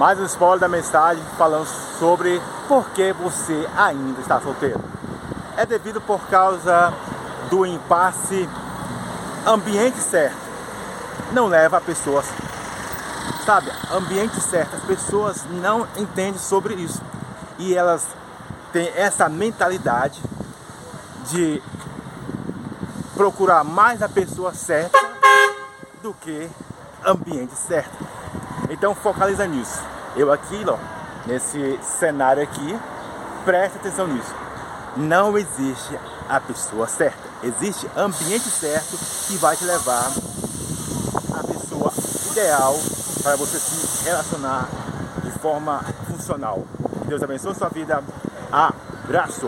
Mais um spoiler da mensagem falando sobre por que você ainda está solteiro. É devido por causa do impasse ambiente certo. Não leva a pessoas, sabe, ambiente certo. As pessoas não entendem sobre isso. E elas têm essa mentalidade de procurar mais a pessoa certa do que ambiente certo. Então focaliza nisso. Eu aqui, ó, nesse cenário aqui, preste atenção nisso. Não existe a pessoa certa. Existe ambiente certo que vai te levar à pessoa ideal para você se relacionar de forma funcional. Deus abençoe sua vida. Abraço!